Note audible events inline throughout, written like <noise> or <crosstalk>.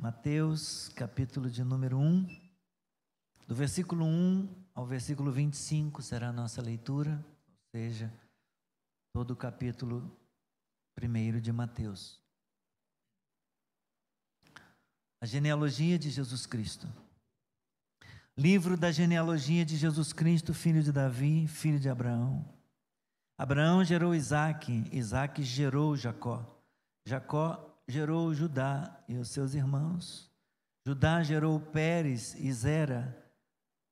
Mateus, capítulo de número 1, do versículo 1 ao versículo 25 será a nossa leitura, ou seja, todo o capítulo 1 de Mateus. A genealogia de Jesus Cristo. Livro da genealogia de Jesus Cristo, filho de Davi, filho de Abraão. Abraão gerou Isaac, Isaac gerou Jacó. Jacó gerou Judá e os seus irmãos. Judá gerou Pérez e Zera,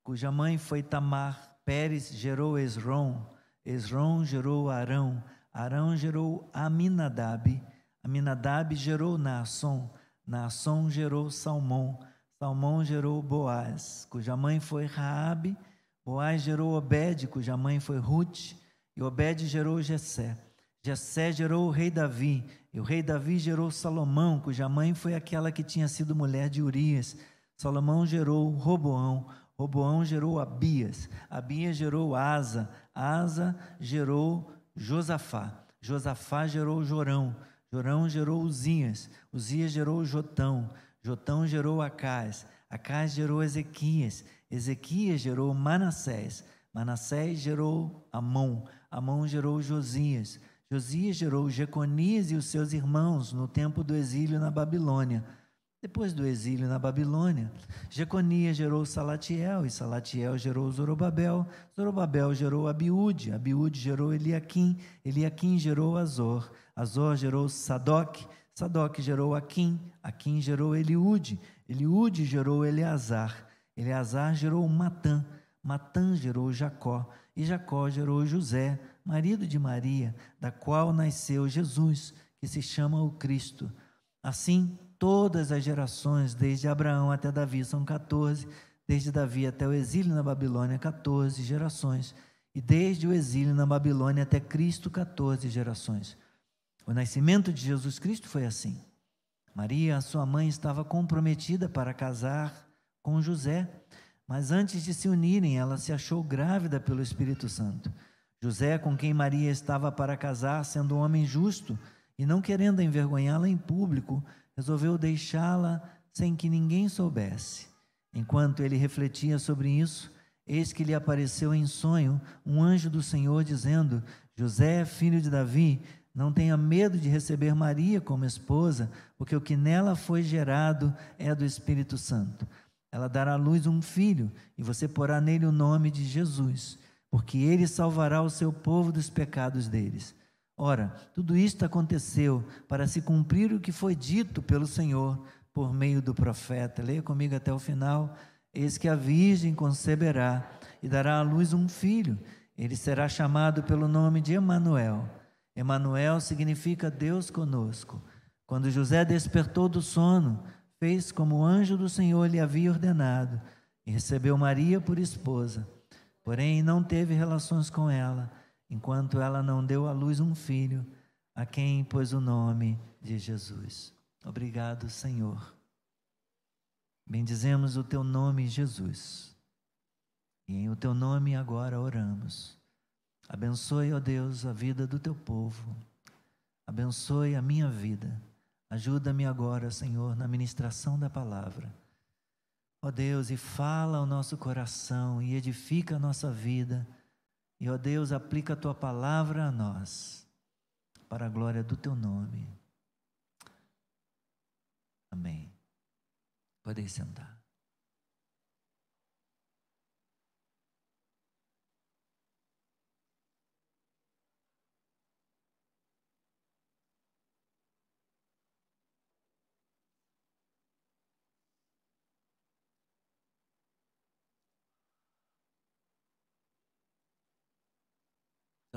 cuja mãe foi Tamar. Pérez gerou Esrom, Esrom gerou Arão, Arão gerou Aminadab, Aminadab gerou Naasson, Naasson gerou Salmão, Salmão gerou Boaz, cuja mãe foi Raabe, Boaz gerou Obed, cuja mãe foi Ruth, e Obed gerou Jessé. Jessé gerou o rei Davi, e o rei Davi gerou Salomão, cuja mãe foi aquela que tinha sido mulher de Urias. Salomão gerou Roboão, Roboão gerou Abias, Abias gerou Asa, Asa gerou Josafá, Josafá gerou Jorão, Jorão gerou Uzias, Uzias gerou Jotão, Jotão gerou Acás, Acás gerou Ezequias, Ezequias gerou Manassés, Manassés gerou Amon, Amon gerou Josias, Josias gerou Jeconias e os seus irmãos no tempo do exílio na Babilônia. Depois do exílio na Babilônia, Jeconias gerou Salatiel, e Salatiel gerou Zorobabel, Zorobabel gerou Abiúde, Abiúde gerou Eliaquim, Eliaquim gerou Azor, Azor gerou Sadoc, Sadoc gerou Aquim, Aquim gerou Eliúde, Eliúde gerou Eleazar, Eleazar gerou Matã, Matã gerou Jacó, e Jacó gerou José, marido de Maria, da qual nasceu Jesus, que se chama o Cristo. Assim, todas as gerações, desde Abraão até Davi, são 14, desde Davi até o exílio na Babilônia, 14 gerações, e desde o exílio na Babilônia até Cristo, 14 gerações. O nascimento de Jesus Cristo foi assim. Maria, sua mãe, estava comprometida para casar com José, mas antes de se unirem, ela se achou grávida pelo Espírito Santo. José, com quem Maria estava para casar, sendo um homem justo e não querendo envergonhá-la em público, resolveu deixá-la sem que ninguém soubesse. Enquanto ele refletia sobre isso, eis que lhe apareceu em sonho um anjo do Senhor dizendo: José, filho de Davi, não tenha medo de receber Maria como esposa, porque o que nela foi gerado é do Espírito Santo. Ela dará à luz um filho, e você porá nele o nome de Jesus porque ele salvará o seu povo dos pecados deles. Ora, tudo isto aconteceu para se cumprir o que foi dito pelo Senhor por meio do profeta. Leia comigo até o final. Eis que a virgem conceberá e dará à luz um filho. Ele será chamado pelo nome de Emanuel. Emanuel significa Deus conosco. Quando José despertou do sono, fez como o anjo do Senhor lhe havia ordenado e recebeu Maria por esposa. Porém, não teve relações com ela, enquanto ela não deu à luz um filho, a quem pôs o nome de Jesus. Obrigado, Senhor. Bendizemos o teu nome, Jesus. E em o teu nome agora oramos. Abençoe, ó Deus, a vida do teu povo. Abençoe a minha vida. Ajuda-me agora, Senhor, na ministração da palavra Ó Deus, e fala ao nosso coração e edifica a nossa vida. E ó Deus, aplica a tua palavra a nós, para a glória do teu nome. Amém. Podem sentar.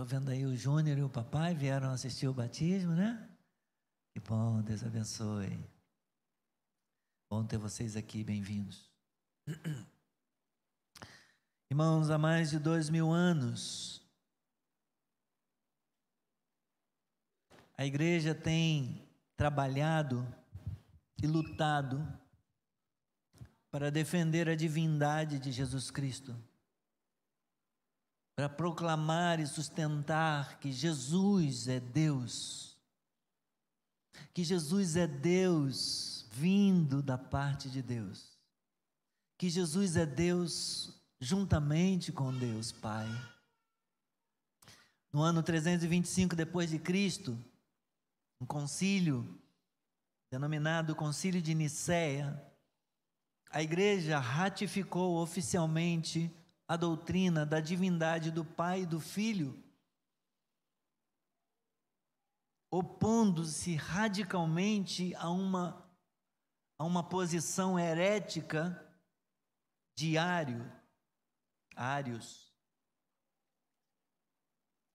Estou vendo aí o Júnior e o papai vieram assistir o batismo, né? Que bom, Deus abençoe. Bom ter vocês aqui, bem-vindos. <clears throat> Irmãos, há mais de dois mil anos, a igreja tem trabalhado e lutado para defender a divindade de Jesus Cristo para proclamar e sustentar que Jesus é Deus, que Jesus é Deus vindo da parte de Deus. Que Jesus é Deus juntamente com Deus Pai. No ano 325 depois de Cristo, um concílio denominado Concílio de Nicéia, a igreja ratificou oficialmente a doutrina da divindade do Pai e do Filho, opondo-se radicalmente a uma, a uma posição herética de Ário, Ários.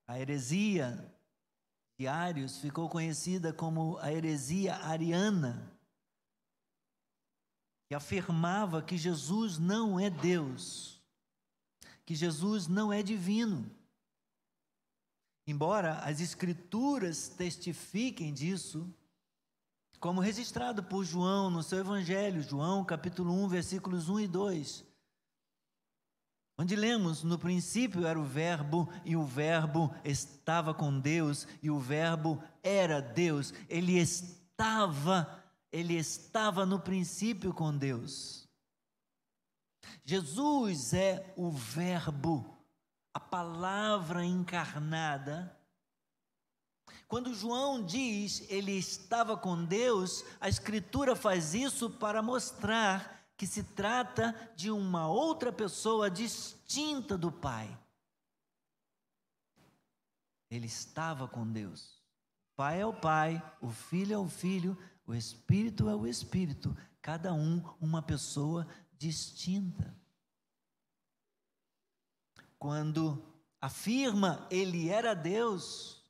A heresia de Ários ficou conhecida como a heresia ariana, que afirmava que Jesus não é Deus, que Jesus não é divino. Embora as Escrituras testifiquem disso, como registrado por João no seu Evangelho, João capítulo 1, versículos 1 e 2, onde lemos: No princípio era o Verbo, e o Verbo estava com Deus, e o Verbo era Deus. Ele estava, ele estava no princípio com Deus. Jesus é o Verbo, a palavra encarnada. Quando João diz ele estava com Deus, a Escritura faz isso para mostrar que se trata de uma outra pessoa distinta do Pai. Ele estava com Deus. O Pai é o Pai, o Filho é o Filho, o Espírito é o Espírito, cada um uma pessoa distinta. Quando afirma ele era Deus,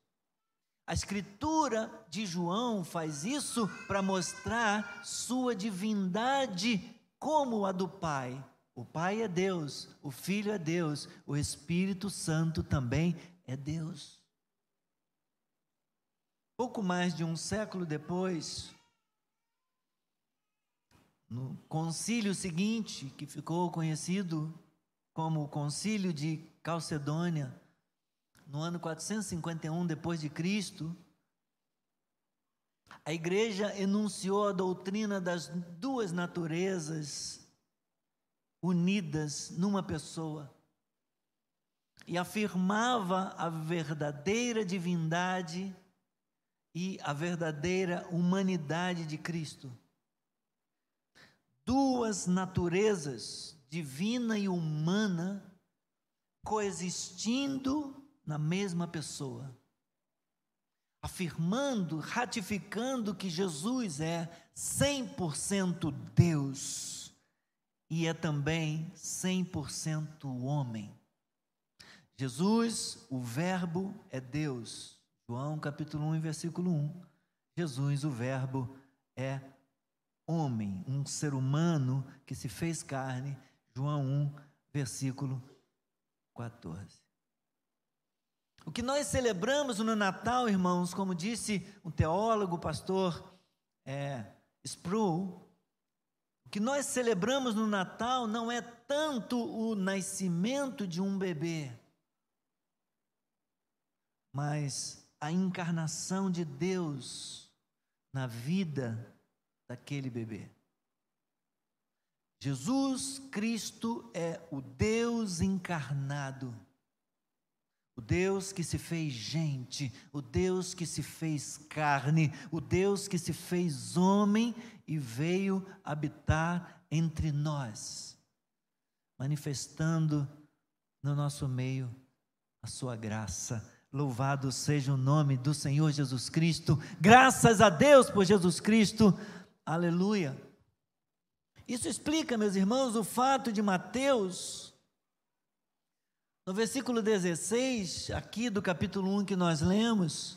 a escritura de João faz isso para mostrar sua divindade como a do Pai. O Pai é Deus, o Filho é Deus, o Espírito Santo também é Deus. Pouco mais de um século depois, no concílio seguinte, que ficou conhecido como o Concílio de Calcedônia, no ano 451 depois de Cristo, a igreja enunciou a doutrina das duas naturezas unidas numa pessoa e afirmava a verdadeira divindade e a verdadeira humanidade de Cristo. Duas naturezas, divina e humana, coexistindo na mesma pessoa afirmando, ratificando que Jesus é 100% Deus e é também 100% homem. Jesus, o Verbo, é Deus. João capítulo 1, versículo 1. Jesus, o Verbo, é homem, um ser humano que se fez carne. João 1, versículo 14. O que nós celebramos no Natal, irmãos, como disse um teólogo, pastor é, Sproul, o que nós celebramos no Natal não é tanto o nascimento de um bebê, mas a encarnação de Deus na vida daquele bebê. Jesus Cristo é o Deus encarnado o Deus que se fez gente, o Deus que se fez carne, o Deus que se fez homem e veio habitar entre nós, manifestando no nosso meio a sua graça. Louvado seja o nome do Senhor Jesus Cristo. Graças a Deus por Jesus Cristo. Aleluia. Isso explica, meus irmãos, o fato de Mateus no versículo 16, aqui do capítulo 1 que nós lemos,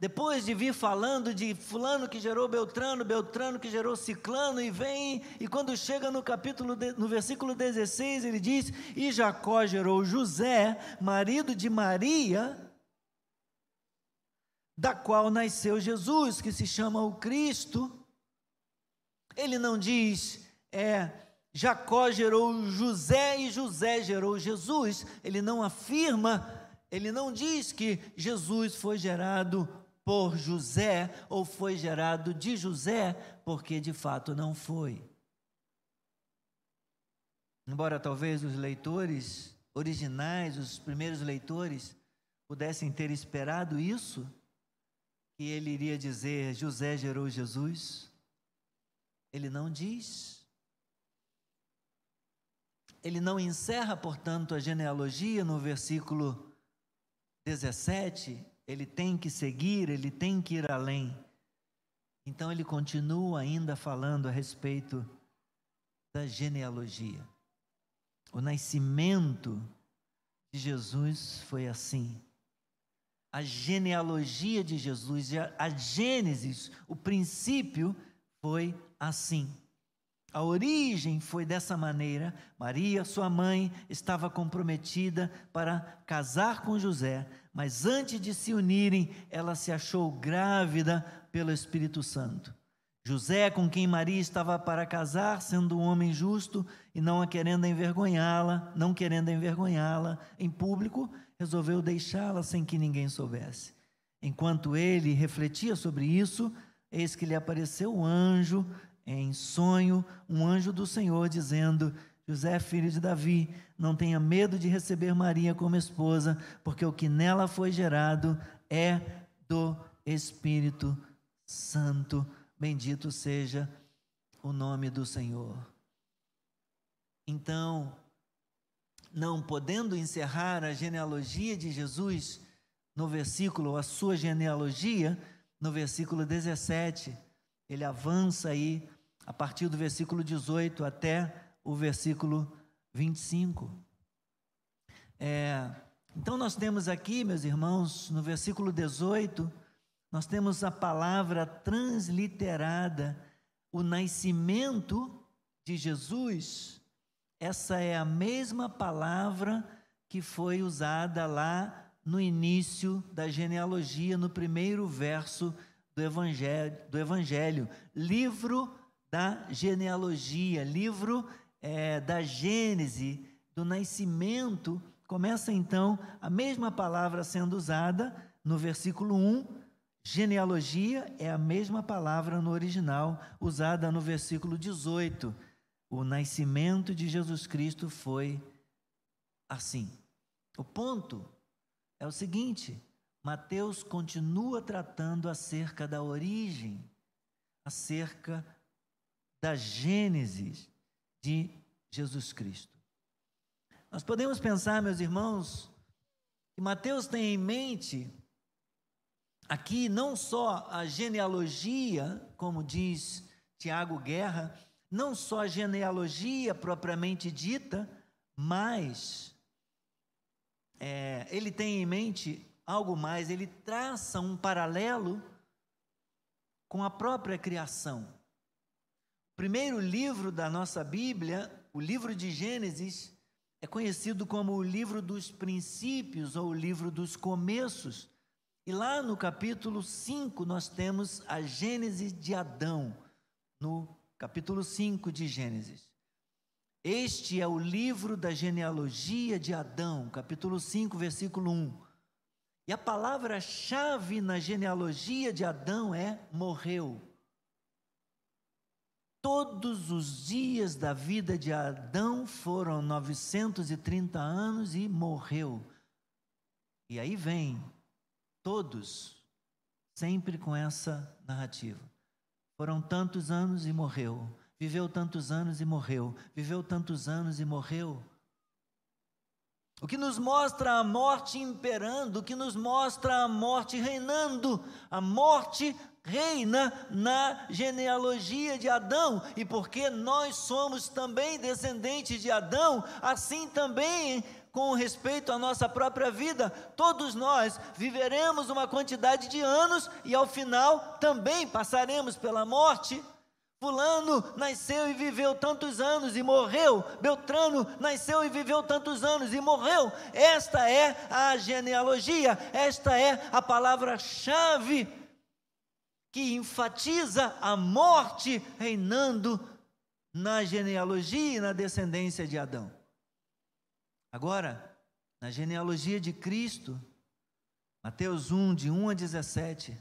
depois de vir falando de fulano que gerou Beltrano, Beltrano que gerou Ciclano, e vem, e quando chega no capítulo, no versículo 16, ele diz: E Jacó gerou José, marido de Maria, da qual nasceu Jesus, que se chama o Cristo. Ele não diz, é, Jacó gerou José e José gerou Jesus. Ele não afirma, ele não diz que Jesus foi gerado por José ou foi gerado de José, porque de fato não foi. Embora talvez os leitores originais, os primeiros leitores, pudessem ter esperado isso, que ele iria dizer: José gerou Jesus. Ele não diz. Ele não encerra, portanto, a genealogia no versículo 17. Ele tem que seguir, ele tem que ir além. Então ele continua ainda falando a respeito da genealogia. O nascimento de Jesus foi assim. A genealogia de Jesus, a Gênesis, o princípio foi assim. A origem foi dessa maneira. Maria, sua mãe, estava comprometida para casar com José, mas antes de se unirem, ela se achou grávida pelo Espírito Santo. José, com quem Maria estava para casar, sendo um homem justo e não a querendo envergonhá-la, não querendo envergonhá-la em público, resolveu deixá-la sem que ninguém soubesse. Enquanto ele refletia sobre isso, eis que lhe apareceu um anjo em sonho, um anjo do Senhor dizendo: José, filho de Davi, não tenha medo de receber Maria como esposa, porque o que nela foi gerado é do Espírito Santo. Bendito seja o nome do Senhor. Então, não podendo encerrar a genealogia de Jesus no versículo, a sua genealogia, no versículo 17, ele avança aí a partir do versículo 18 até o versículo 25. É, então, nós temos aqui, meus irmãos, no versículo 18, nós temos a palavra transliterada, o nascimento de Jesus. Essa é a mesma palavra que foi usada lá no início da genealogia, no primeiro verso do Evangelho, do evangelho livro da genealogia, livro é, da Gênese, do nascimento. Começa então a mesma palavra sendo usada no versículo 1 Genealogia é a mesma palavra no original usada no versículo 18. O nascimento de Jesus Cristo foi assim. O ponto é o seguinte: Mateus continua tratando acerca da origem, acerca da Gênesis de Jesus Cristo. Nós podemos pensar, meus irmãos, que Mateus tem em mente aqui não só a genealogia, como diz Tiago Guerra, não só a genealogia propriamente dita, mas é, ele tem em mente algo mais, ele traça um paralelo com a própria criação. O primeiro livro da nossa Bíblia, o livro de Gênesis, é conhecido como o livro dos princípios ou o livro dos começos. E lá no capítulo 5 nós temos a Gênese de Adão, no capítulo 5 de Gênesis. Este é o livro da genealogia de Adão, capítulo 5, versículo 1. E a palavra-chave na genealogia de Adão é morreu. Todos os dias da vida de Adão foram 930 anos e morreu. E aí vem Todos, sempre com essa narrativa. Foram tantos anos e morreu. Viveu tantos anos e morreu. Viveu tantos anos e morreu. O que nos mostra a morte imperando, o que nos mostra a morte reinando. A morte reina na genealogia de Adão, e porque nós somos também descendentes de Adão, assim também com respeito à nossa própria vida, todos nós viveremos uma quantidade de anos e ao final também passaremos pela morte. Fulano nasceu e viveu tantos anos e morreu. Beltrano nasceu e viveu tantos anos e morreu. Esta é a genealogia, esta é a palavra-chave que enfatiza a morte reinando na genealogia e na descendência de Adão. Agora, na genealogia de Cristo, Mateus 1, de 1 a 17,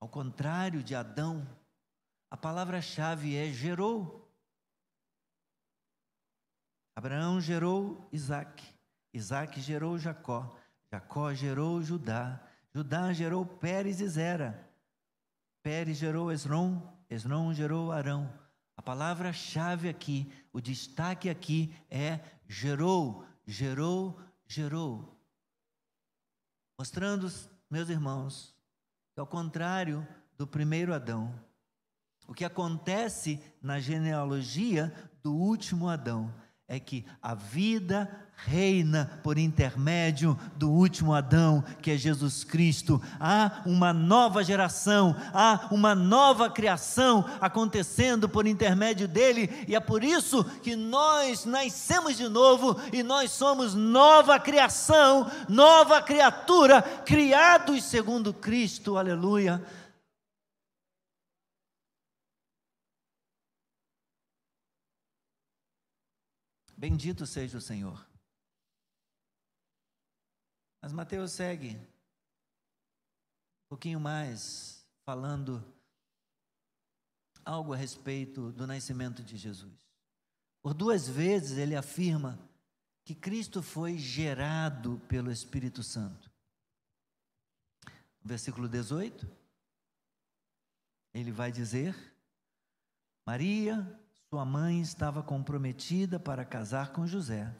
Ao contrário de Adão, a palavra-chave é gerou. Abraão gerou Isaac, Isaac gerou Jacó, Jacó gerou Judá, Judá gerou Pérez e Zera, Pérez gerou Esron, Esron gerou Arão. A palavra-chave aqui, o destaque aqui é gerou, gerou, gerou. Mostrando, meus irmãos, que ao contrário do primeiro Adão, o que acontece na genealogia do último Adão é que a vida reina por intermédio do último Adão, que é Jesus Cristo. Há uma nova geração, há uma nova criação acontecendo por intermédio dele, e é por isso que nós nascemos de novo e nós somos nova criação, nova criatura, criados segundo Cristo. Aleluia. Bendito seja o Senhor. Mas Mateus segue um pouquinho mais, falando algo a respeito do nascimento de Jesus. Por duas vezes ele afirma que Cristo foi gerado pelo Espírito Santo. No versículo 18, ele vai dizer: Maria, sua mãe estava comprometida para casar com José.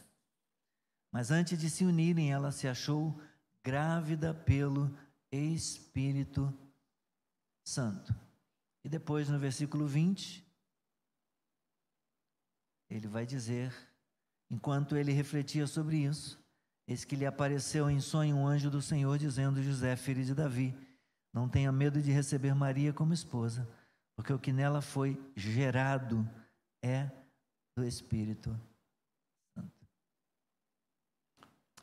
Mas antes de se unirem, ela se achou grávida pelo Espírito Santo. E depois, no versículo 20, ele vai dizer: enquanto ele refletia sobre isso, eis que lhe apareceu em sonho um anjo do Senhor, dizendo: José, filho de Davi, não tenha medo de receber Maria como esposa, porque o que nela foi gerado é do Espírito Santo.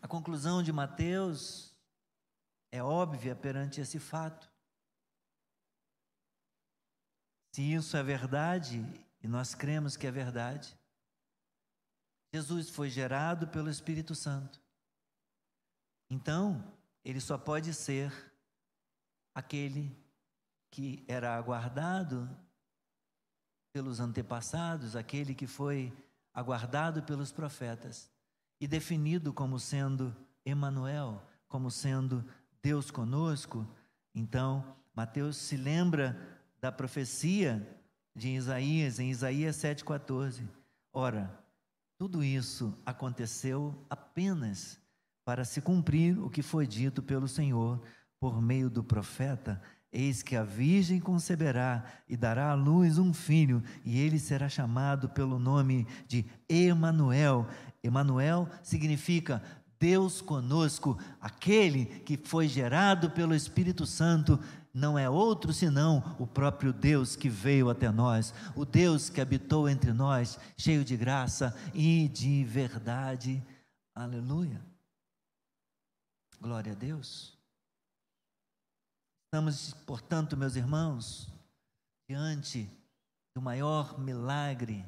A conclusão de Mateus é óbvia perante esse fato. Se isso é verdade, e nós cremos que é verdade, Jesus foi gerado pelo Espírito Santo. Então, ele só pode ser aquele que era aguardado pelos antepassados, aquele que foi aguardado pelos profetas e definido como sendo Emanuel, como sendo Deus conosco. Então, Mateus se lembra da profecia de Isaías em Isaías 7:14. Ora, tudo isso aconteceu apenas para se cumprir o que foi dito pelo Senhor por meio do profeta Eis que a virgem conceberá e dará à luz um filho, e ele será chamado pelo nome de Emanuel. Emanuel significa Deus conosco, aquele que foi gerado pelo Espírito Santo, não é outro senão o próprio Deus que veio até nós, o Deus que habitou entre nós, cheio de graça e de verdade. Aleluia. Glória a Deus. Estamos, portanto, meus irmãos, diante do maior milagre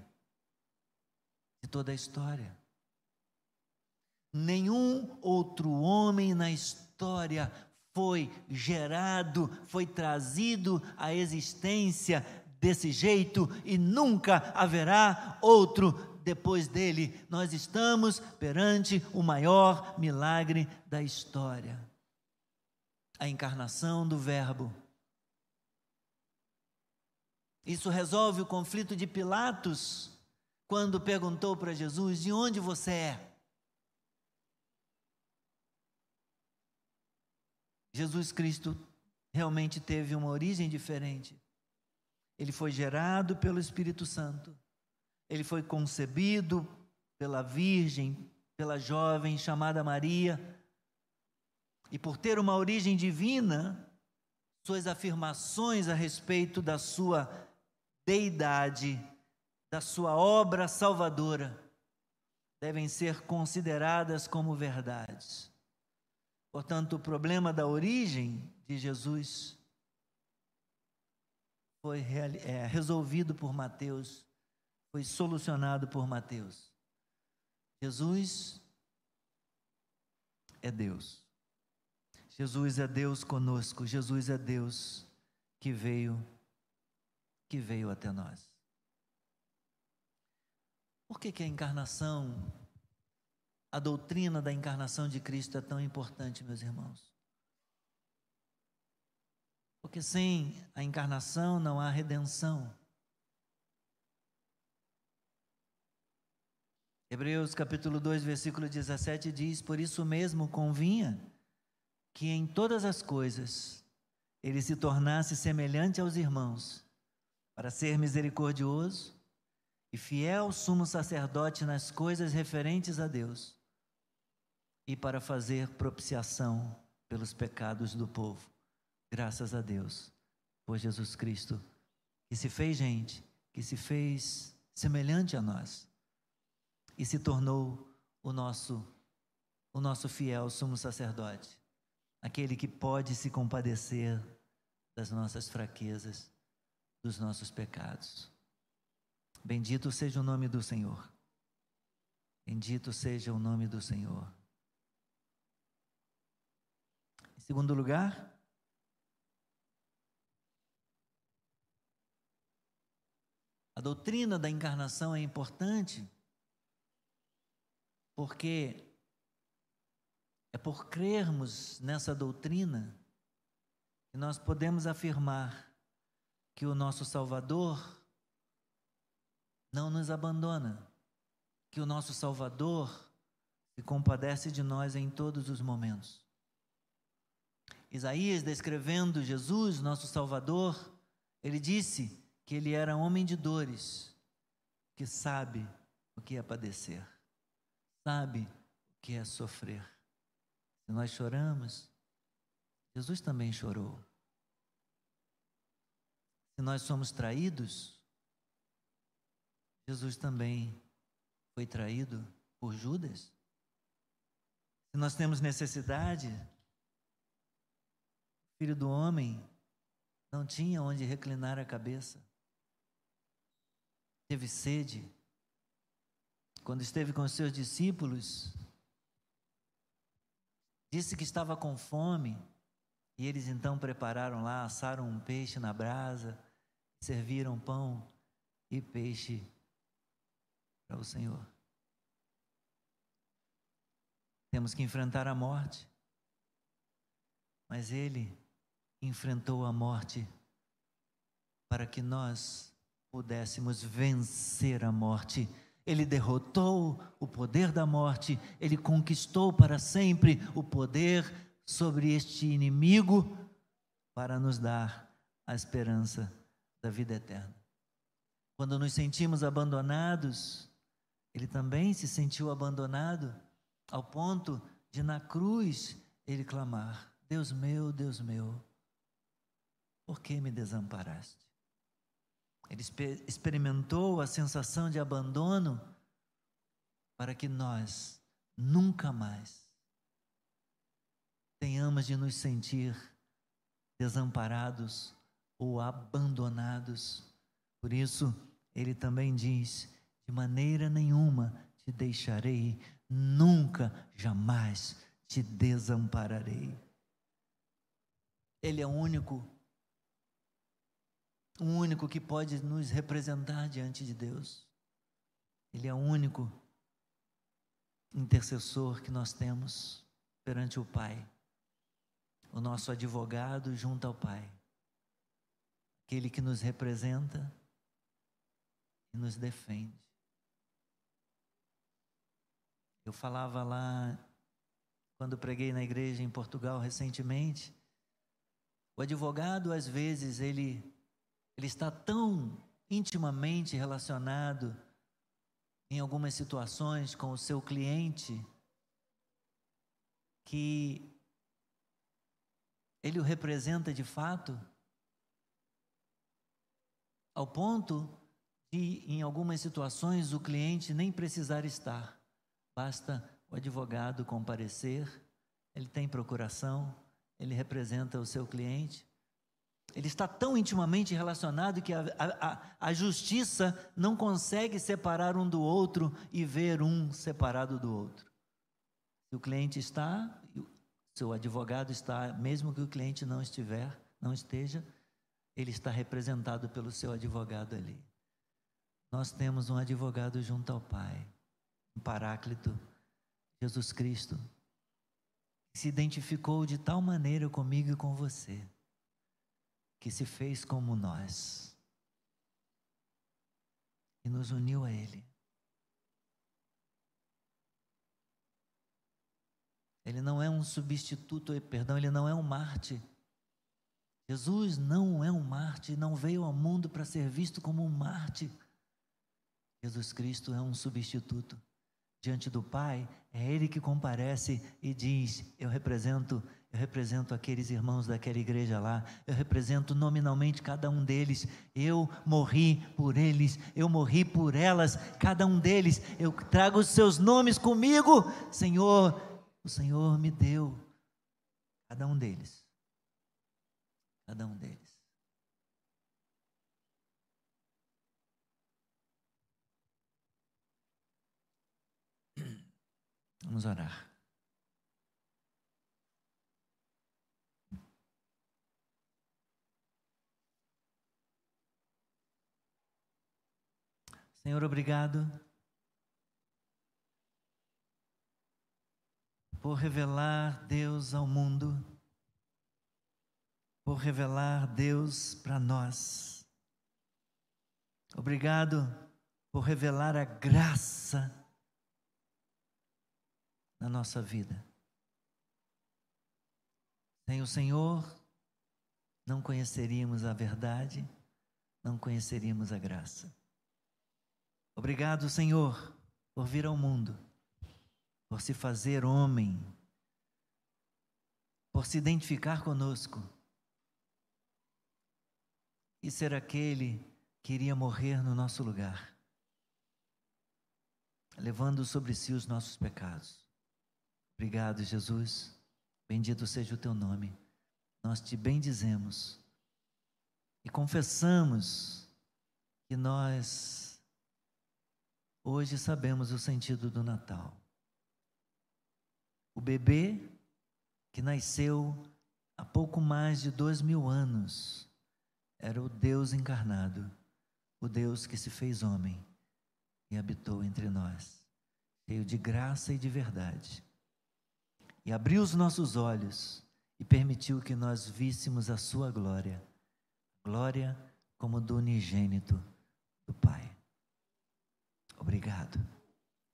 de toda a história. Nenhum outro homem na história foi gerado, foi trazido à existência desse jeito e nunca haverá outro depois dele. Nós estamos perante o maior milagre da história a encarnação do Verbo. Isso resolve o conflito de Pilatos, quando perguntou para Jesus: De onde você é? Jesus Cristo realmente teve uma origem diferente. Ele foi gerado pelo Espírito Santo. Ele foi concebido pela Virgem, pela jovem chamada Maria e por ter uma origem divina, suas afirmações a respeito da sua deidade, da sua obra salvadora, devem ser consideradas como verdades. Portanto, o problema da origem de Jesus foi é, resolvido por Mateus, foi solucionado por Mateus. Jesus é Deus. Jesus é Deus conosco, Jesus é Deus que veio que veio até nós. Por que, que a encarnação, a doutrina da encarnação de Cristo é tão importante, meus irmãos? Porque sem a encarnação não há redenção. Hebreus capítulo 2, versículo 17 diz: Por isso mesmo convinha que em todas as coisas ele se tornasse semelhante aos irmãos, para ser misericordioso e fiel sumo sacerdote nas coisas referentes a Deus, e para fazer propiciação pelos pecados do povo. Graças a Deus por Jesus Cristo, que se fez gente, que se fez semelhante a nós e se tornou o nosso o nosso fiel sumo sacerdote, aquele que pode se compadecer das nossas fraquezas, dos nossos pecados. Bendito seja o nome do Senhor. Bendito seja o nome do Senhor. Em segundo lugar, a doutrina da encarnação é importante porque é por crermos nessa doutrina que nós podemos afirmar que o nosso Salvador não nos abandona, que o nosso Salvador se compadece de nós em todos os momentos. Isaías, descrevendo Jesus, nosso Salvador, ele disse que ele era homem de dores, que sabe o que é padecer sabe o que é sofrer. Se nós choramos, Jesus também chorou. Se nós somos traídos, Jesus também foi traído por Judas. Se nós temos necessidade, o filho do homem não tinha onde reclinar a cabeça. Teve sede, quando esteve com seus discípulos, disse que estava com fome, e eles então prepararam lá, assaram um peixe na brasa, serviram pão e peixe para o Senhor. Temos que enfrentar a morte, mas Ele enfrentou a morte para que nós pudéssemos vencer a morte ele derrotou o poder da morte, ele conquistou para sempre o poder sobre este inimigo para nos dar a esperança da vida eterna. Quando nos sentimos abandonados, ele também se sentiu abandonado, ao ponto de na cruz ele clamar: Deus meu, Deus meu, por que me desamparaste? Ele experimentou a sensação de abandono para que nós nunca mais tenhamos de nos sentir desamparados ou abandonados. Por isso, ele também diz: de maneira nenhuma te deixarei, nunca, jamais te desampararei. Ele é o único o único que pode nos representar diante de Deus. Ele é o único intercessor que nós temos perante o Pai, o nosso advogado junto ao Pai, aquele que nos representa e nos defende. Eu falava lá, quando preguei na igreja em Portugal recentemente, o advogado, às vezes, ele ele está tão intimamente relacionado em algumas situações com o seu cliente que ele o representa de fato, ao ponto de, em algumas situações, o cliente nem precisar estar, basta o advogado comparecer, ele tem procuração, ele representa o seu cliente. Ele está tão intimamente relacionado que a, a, a, justiça não consegue separar um do outro e ver um separado do outro. Se o cliente está, seu advogado está, mesmo que o cliente não estiver, não esteja, ele está representado pelo seu advogado ali. Nós temos um advogado junto ao Pai, um Paráclito, Jesus Cristo, que se identificou de tal maneira comigo e com você, que se fez como nós e nos uniu a Ele. Ele não é um substituto, perdão, ele não é um Marte. Jesus não é um Marte, não veio ao mundo para ser visto como um Marte. Jesus Cristo é um substituto. Diante do Pai, é Ele que comparece e diz: Eu represento, eu represento aqueles irmãos daquela igreja lá, eu represento nominalmente cada um deles, eu morri por eles, eu morri por elas, cada um deles, eu trago os seus nomes comigo, Senhor, o Senhor me deu, cada um deles, cada um deles. Vamos orar. Senhor, obrigado por revelar Deus ao mundo, por revelar Deus para nós. Obrigado por revelar a graça na nossa vida. Sem o Senhor, não conheceríamos a verdade, não conheceríamos a graça. Obrigado, Senhor, por vir ao mundo, por se fazer homem, por se identificar conosco e ser aquele que iria morrer no nosso lugar, levando sobre si os nossos pecados. Obrigado, Jesus. Bendito seja o teu nome. Nós te bendizemos e confessamos que nós hoje sabemos o sentido do Natal. O bebê que nasceu há pouco mais de dois mil anos era o Deus encarnado, o Deus que se fez homem e habitou entre nós, cheio de graça e de verdade e abriu os nossos olhos e permitiu que nós víssemos a sua glória, glória como do unigênito do Pai. Obrigado.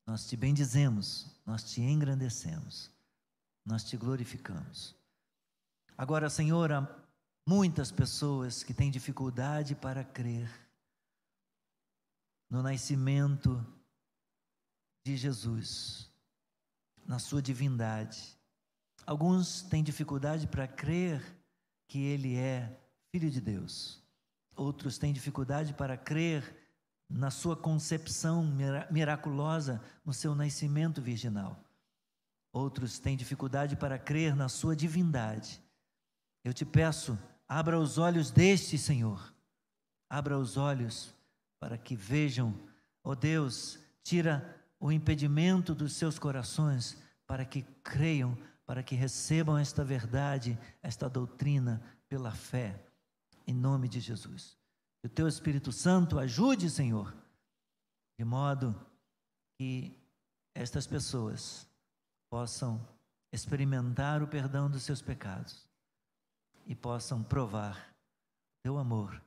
Nós te bendizemos, nós te engrandecemos, nós te glorificamos. Agora, Senhor, há muitas pessoas que têm dificuldade para crer no nascimento de Jesus, na sua divindade. Alguns têm dificuldade para crer que ele é filho de Deus. Outros têm dificuldade para crer na sua concepção miraculosa, no seu nascimento virginal. Outros têm dificuldade para crer na sua divindade. Eu te peço, abra os olhos deste Senhor. Abra os olhos para que vejam, ó oh Deus, tira o impedimento dos seus corações para que creiam para que recebam esta verdade, esta doutrina pela fé, em nome de Jesus. O teu Espírito Santo ajude, Senhor, de modo que estas pessoas possam experimentar o perdão dos seus pecados e possam provar teu amor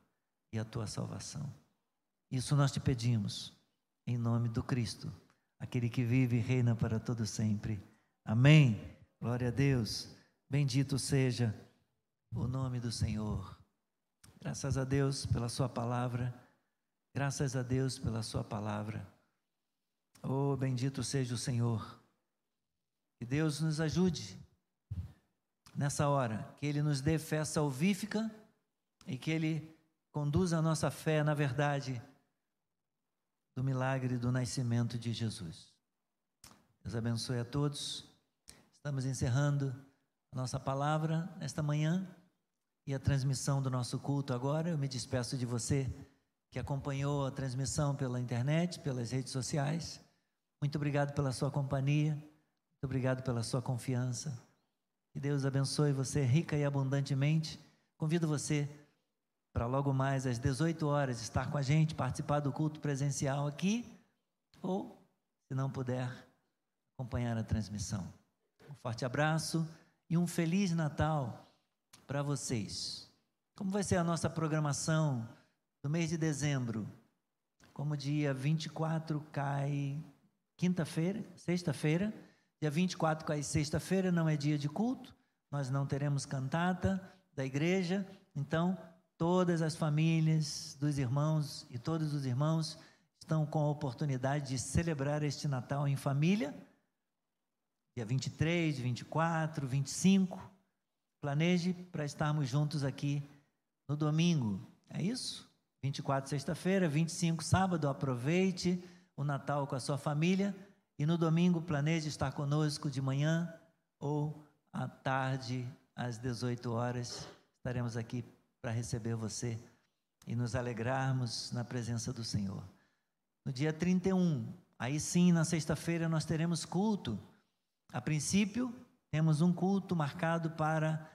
e a tua salvação. Isso nós te pedimos, em nome do Cristo, aquele que vive e reina para todo sempre. Amém. Glória a Deus. Bendito seja o nome do Senhor. Graças a Deus pela Sua palavra. Graças a Deus pela Sua palavra. Oh, bendito seja o Senhor. Que Deus nos ajude nessa hora. Que Ele nos dê fé salvífica e que Ele conduza a nossa fé na verdade do milagre do nascimento de Jesus. Deus abençoe a todos. Estamos encerrando a nossa palavra nesta manhã e a transmissão do nosso culto agora. Eu me despeço de você que acompanhou a transmissão pela internet, pelas redes sociais. Muito obrigado pela sua companhia, muito obrigado pela sua confiança. Que Deus abençoe você rica e abundantemente. Convido você para logo mais às 18 horas estar com a gente, participar do culto presencial aqui, ou, se não puder, acompanhar a transmissão. Um forte abraço e um feliz Natal para vocês. Como vai ser a nossa programação do mês de dezembro? Como dia 24 cai quinta-feira, sexta-feira, dia 24 cai sexta-feira, não é dia de culto, nós não teremos cantata da igreja, então todas as famílias dos irmãos e todos os irmãos estão com a oportunidade de celebrar este Natal em família. Dia 23, 24, 25. Planeje para estarmos juntos aqui no domingo. É isso? 24, sexta-feira, 25, sábado. Aproveite o Natal com a sua família. E no domingo, planeje estar conosco de manhã ou à tarde, às 18 horas. Estaremos aqui para receber você e nos alegrarmos na presença do Senhor. No dia 31, aí sim, na sexta-feira, nós teremos culto. A princípio, temos um culto marcado para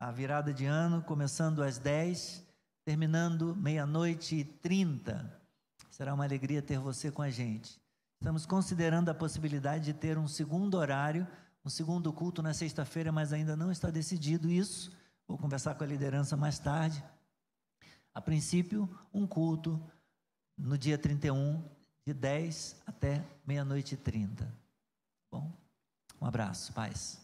a virada de ano, começando às 10, terminando meia-noite e 30. Será uma alegria ter você com a gente. Estamos considerando a possibilidade de ter um segundo horário, um segundo culto na sexta-feira, mas ainda não está decidido isso. Vou conversar com a liderança mais tarde. A princípio, um culto no dia 31, de 10 até meia-noite e 30. Bom, um abraço, paz.